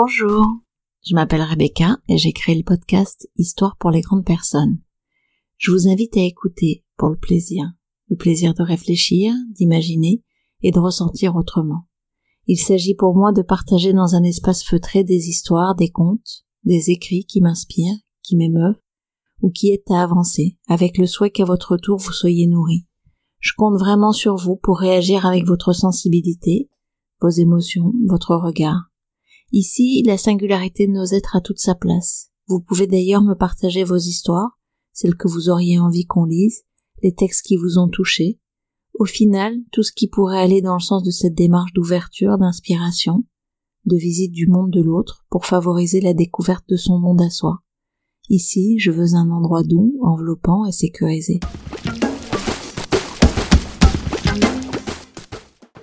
Bonjour, je m'appelle Rebecca et j'ai créé le podcast Histoire pour les grandes personnes. Je vous invite à écouter pour le plaisir, le plaisir de réfléchir, d'imaginer et de ressentir autrement. Il s'agit pour moi de partager dans un espace feutré des histoires, des contes, des écrits qui m'inspirent, qui m'émeuvent, ou qui aident à avancer, avec le souhait qu'à votre tour vous soyez nourris. Je compte vraiment sur vous pour réagir avec votre sensibilité, vos émotions, votre regard. Ici, la singularité de nos êtres a toute sa place. Vous pouvez d'ailleurs me partager vos histoires, celles que vous auriez envie qu'on lise, les textes qui vous ont touché. Au final, tout ce qui pourrait aller dans le sens de cette démarche d'ouverture, d'inspiration, de visite du monde de l'autre pour favoriser la découverte de son monde à soi. Ici, je veux un endroit doux, enveloppant et sécurisé.